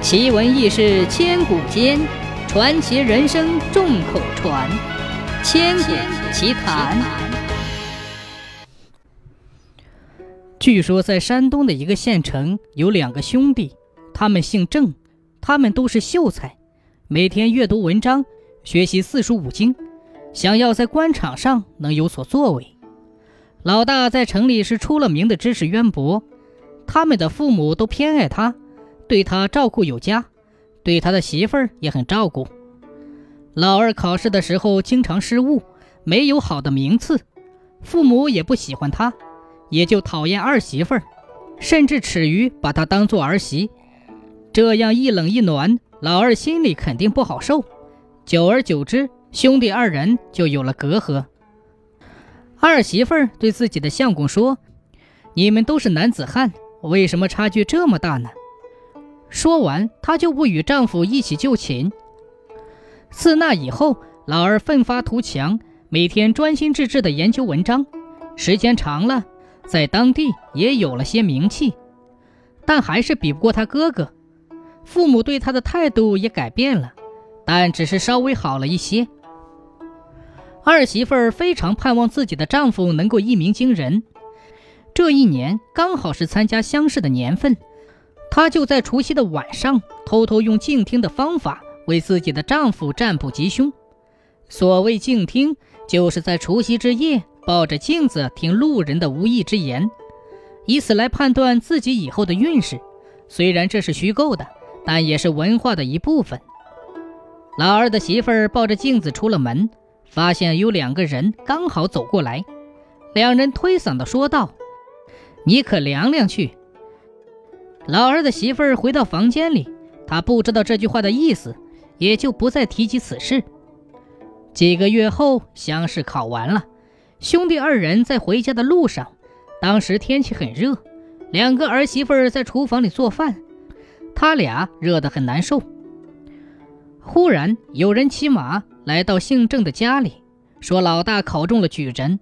奇闻异事千古间，传奇人生众口传。千古奇谈。据说在山东的一个县城有两个兄弟，他们姓郑，他们都是秀才，每天阅读文章，学习四书五经，想要在官场上能有所作为。老大在城里是出了名的知识渊博，他们的父母都偏爱他。对他照顾有加，对他的媳妇儿也很照顾。老二考试的时候经常失误，没有好的名次，父母也不喜欢他，也就讨厌二媳妇儿，甚至耻于把她当做儿媳。这样一冷一暖，老二心里肯定不好受。久而久之，兄弟二人就有了隔阂。二媳妇儿对自己的相公说：“你们都是男子汉，为什么差距这么大呢？”说完，她就不与丈夫一起就寝。自那以后，老二奋发图强，每天专心致志地研究文章，时间长了，在当地也有了些名气，但还是比不过他哥哥。父母对他的态度也改变了，但只是稍微好了一些。二媳妇儿非常盼望自己的丈夫能够一鸣惊人。这一年刚好是参加乡试的年份。她就在除夕的晚上，偷偷用静听的方法为自己的丈夫占卜吉凶。所谓静听，就是在除夕之夜抱着镜子听路人的无意之言，以此来判断自己以后的运势。虽然这是虚构的，但也是文化的一部分。老二的媳妇儿抱着镜子出了门，发现有两个人刚好走过来，两人推搡的说道：“你可凉凉去。”老二的媳妇儿回到房间里，她不知道这句话的意思，也就不再提及此事。几个月后，乡试考完了，兄弟二人在回家的路上，当时天气很热，两个儿媳妇儿在厨房里做饭，他俩热得很难受。忽然有人骑马来到姓郑的家里，说老大考中了举人。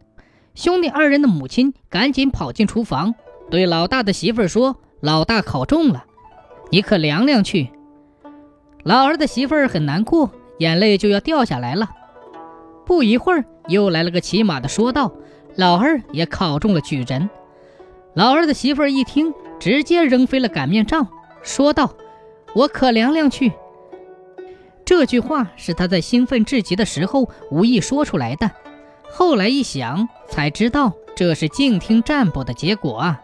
兄弟二人的母亲赶紧跑进厨房，对老大的媳妇儿说。老大考中了，你可凉凉去。老二的媳妇儿很难过，眼泪就要掉下来了。不一会儿，又来了个骑马的，说道：“老二也考中了举人。”老二的媳妇儿一听，直接扔飞了擀面杖，说道：“我可凉凉去。”这句话是他在兴奋至极的时候无意说出来的，后来一想才知道，这是静听占卜的结果啊。